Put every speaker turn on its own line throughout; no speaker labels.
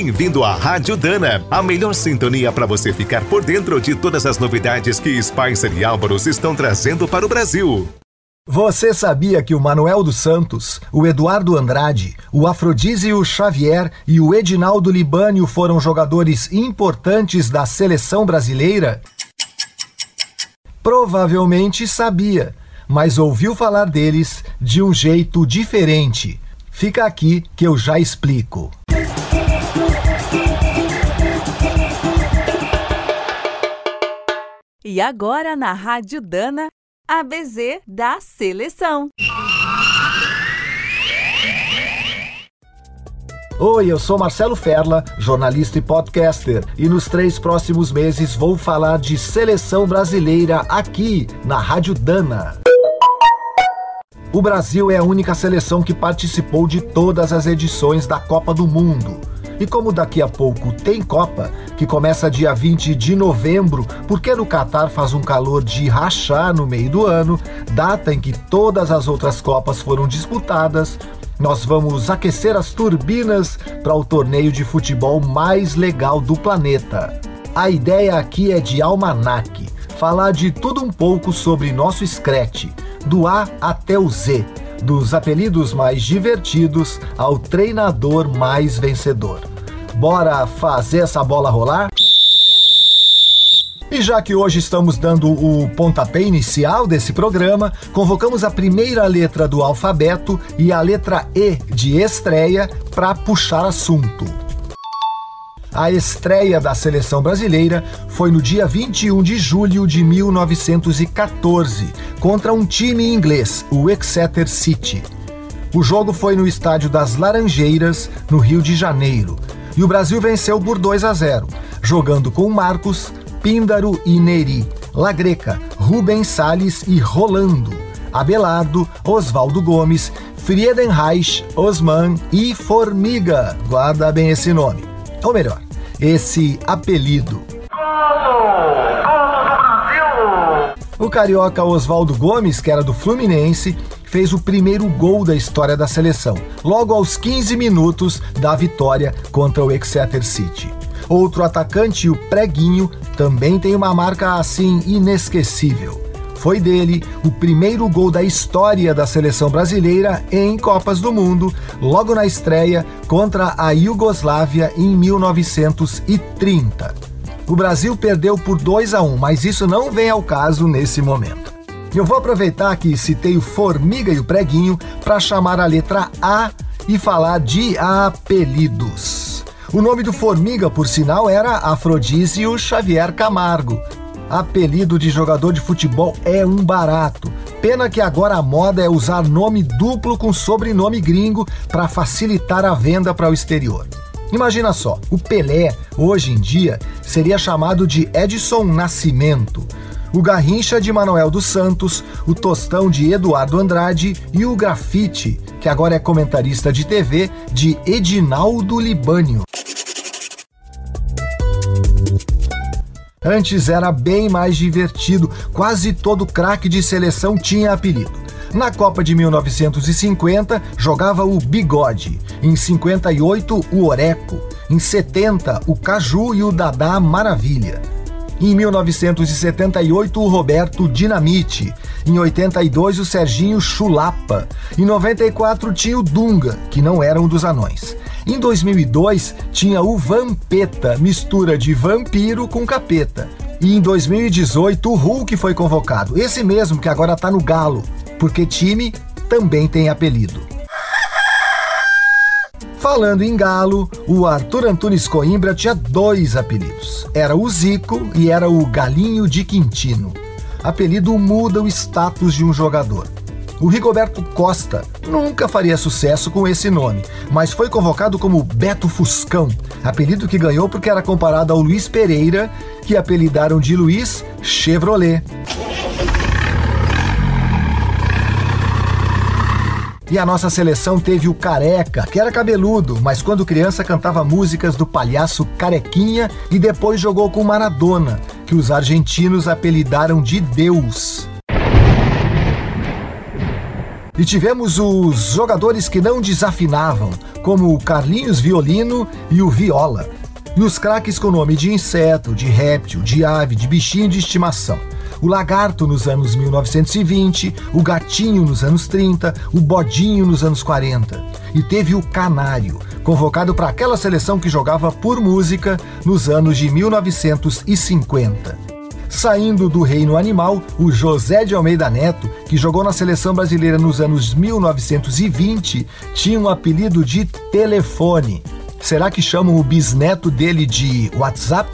Bem-vindo à Rádio Dana, a melhor sintonia para você ficar por dentro de todas as novidades que Spicer e Álvaros estão trazendo para o Brasil.
Você sabia que o Manuel dos Santos, o Eduardo Andrade, o Afrodísio Xavier e o Edinaldo Libânio foram jogadores importantes da seleção brasileira? Provavelmente sabia, mas ouviu falar deles de um jeito diferente. Fica aqui que eu já explico.
E agora na Rádio Dana, a BZ da Seleção.
Oi, eu sou Marcelo Ferla, jornalista e podcaster, e nos três próximos meses vou falar de seleção brasileira aqui na Rádio Dana. O Brasil é a única seleção que participou de todas as edições da Copa do Mundo. E como daqui a pouco tem Copa, que começa dia 20 de novembro, porque no Catar faz um calor de rachar no meio do ano, data em que todas as outras Copas foram disputadas, nós vamos aquecer as turbinas para o torneio de futebol mais legal do planeta. A ideia aqui é de almanaque, falar de tudo um pouco sobre nosso Scratch, do A até o Z, dos apelidos mais divertidos ao treinador mais vencedor. Bora fazer essa bola rolar? E já que hoje estamos dando o pontapé inicial desse programa, convocamos a primeira letra do alfabeto e a letra E de estreia para puxar assunto. A estreia da seleção brasileira foi no dia 21 de julho de 1914, contra um time inglês, o Exeter City. O jogo foi no estádio das Laranjeiras, no Rio de Janeiro, e o Brasil venceu por 2 a 0, jogando com Marcos, Píndaro e Neri, Lagreca, Rubens Salles e Rolando, Abelardo, Oswaldo Gomes, Friedenreich, Osman e Formiga. Guarda bem esse nome. Ou melhor, esse apelido. O carioca Oswaldo Gomes, que era do Fluminense, fez o primeiro gol da história da seleção, logo aos 15 minutos da vitória contra o Exeter City. Outro atacante, o Preguinho, também tem uma marca assim inesquecível. Foi dele o primeiro gol da história da seleção brasileira em Copas do Mundo, logo na estreia contra a Iugoslávia em 1930. O Brasil perdeu por 2 a 1, mas isso não vem ao caso nesse momento. Eu vou aproveitar que citei o Formiga e o Preguinho para chamar a letra A e falar de apelidos. O nome do Formiga, por sinal, era Afrodísio Xavier Camargo. Apelido de jogador de futebol é um barato. Pena que agora a moda é usar nome duplo com sobrenome gringo para facilitar a venda para o exterior. Imagina só, o Pelé, hoje em dia, seria chamado de Edson Nascimento, o Garrincha de Manuel dos Santos, o Tostão de Eduardo Andrade e o Grafite, que agora é comentarista de TV, de Edinaldo Libânio. Antes era bem mais divertido, quase todo craque de seleção tinha apelido. Na Copa de 1950 jogava o Bigode, em 58 o Oreco, em 70 o Caju e o Dadá Maravilha. Em 1978 o Roberto Dinamite, em 82 o Serginho Chulapa, em 94 tinha o Dunga, que não era um dos anões. Em 2002, tinha o Vampeta, mistura de vampiro com capeta. E em 2018, o Hulk foi convocado, esse mesmo que agora tá no Galo, porque time também tem apelido. Falando em Galo, o Arthur Antunes Coimbra tinha dois apelidos. Era o Zico e era o Galinho de Quintino. Apelido muda o status de um jogador. O Rigoberto Costa nunca faria sucesso com esse nome, mas foi convocado como Beto Fuscão, apelido que ganhou porque era comparado ao Luiz Pereira, que apelidaram de Luiz Chevrolet. E a nossa seleção teve o Careca, que era cabeludo, mas quando criança cantava músicas do palhaço Carequinha e depois jogou com Maradona, que os argentinos apelidaram de Deus. E tivemos os jogadores que não desafinavam, como o Carlinhos Violino e o Viola. E os craques com nome de inseto, de réptil, de ave, de bichinho de estimação. O lagarto nos anos 1920, o gatinho nos anos 30, o bodinho nos anos 40. E teve o canário, convocado para aquela seleção que jogava por música nos anos de 1950. Saindo do reino animal, o José de Almeida Neto, que jogou na seleção brasileira nos anos 1920, tinha um apelido de telefone. Será que chamam o bisneto dele de WhatsApp?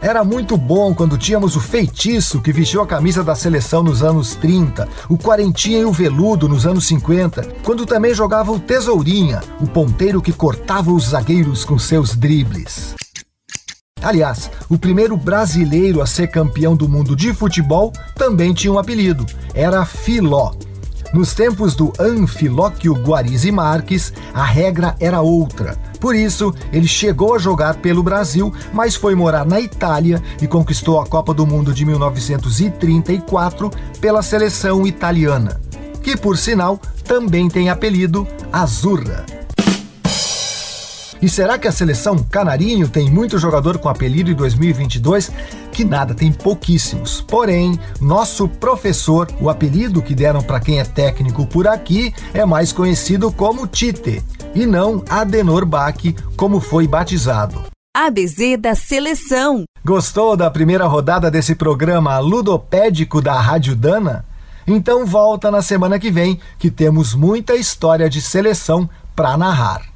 Era muito bom quando tínhamos o feitiço que vestiu a camisa da seleção nos anos 30, o quarentinha e o veludo nos anos 50, quando também jogava o tesourinha, o ponteiro que cortava os zagueiros com seus dribles. Aliás, o primeiro brasileiro a ser campeão do mundo de futebol também tinha um apelido, era Filó. Nos tempos do Anfilóquio Guarizi Marques, a regra era outra. Por isso, ele chegou a jogar pelo Brasil, mas foi morar na Itália e conquistou a Copa do Mundo de 1934 pela seleção italiana, que, por sinal, também tem apelido Azurra. E será que a seleção Canarinho tem muito jogador com apelido em 2022? Que nada, tem pouquíssimos. Porém, nosso professor, o apelido que deram para quem é técnico por aqui, é mais conhecido como Tite, e não Adenor Bach, como foi batizado.
ABZ da Seleção.
Gostou da primeira rodada desse programa ludopédico da Rádio Dana? Então volta na semana que vem, que temos muita história de seleção para narrar.